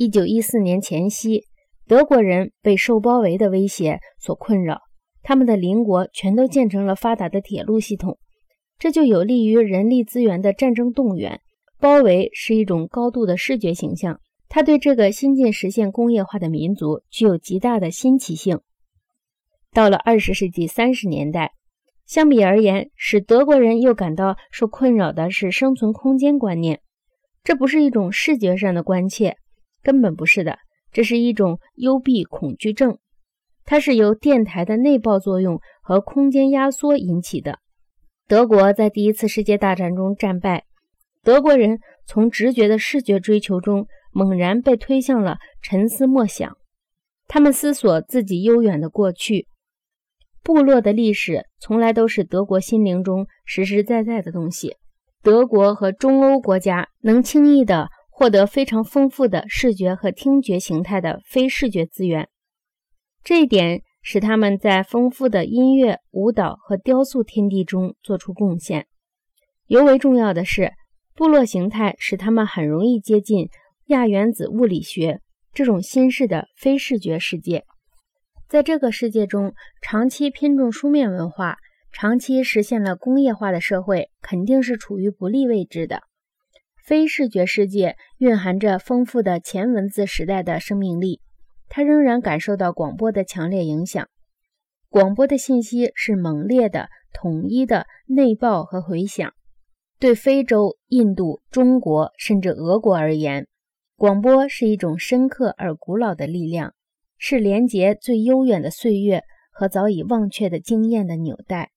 一九一四年前夕，德国人被受包围的威胁所困扰，他们的邻国全都建成了发达的铁路系统，这就有利于人力资源的战争动员。包围是一种高度的视觉形象，它对这个新近实现工业化的民族具有极大的新奇性。到了二十世纪三十年代，相比而言，使德国人又感到受困扰的是生存空间观念，这不是一种视觉上的关切。根本不是的，这是一种幽闭恐惧症，它是由电台的内爆作用和空间压缩引起的。德国在第一次世界大战中战败，德国人从直觉的视觉追求中猛然被推向了沉思默想，他们思索自己悠远的过去。部落的历史从来都是德国心灵中实实在在的东西。德国和中欧国家能轻易的。获得非常丰富的视觉和听觉形态的非视觉资源，这一点使他们在丰富的音乐、舞蹈和雕塑天地中做出贡献。尤为重要的是，部落形态使他们很容易接近亚原子物理学这种新式的非视觉世界。在这个世界中，长期偏重书面文化、长期实现了工业化的社会，肯定是处于不利位置的。非视觉世界蕴含着丰富的前文字时代的生命力，它仍然感受到广播的强烈影响。广播的信息是猛烈的、统一的内爆和回响。对非洲、印度、中国甚至俄国而言，广播是一种深刻而古老的力量，是连接最悠远的岁月和早已忘却的经验的纽带。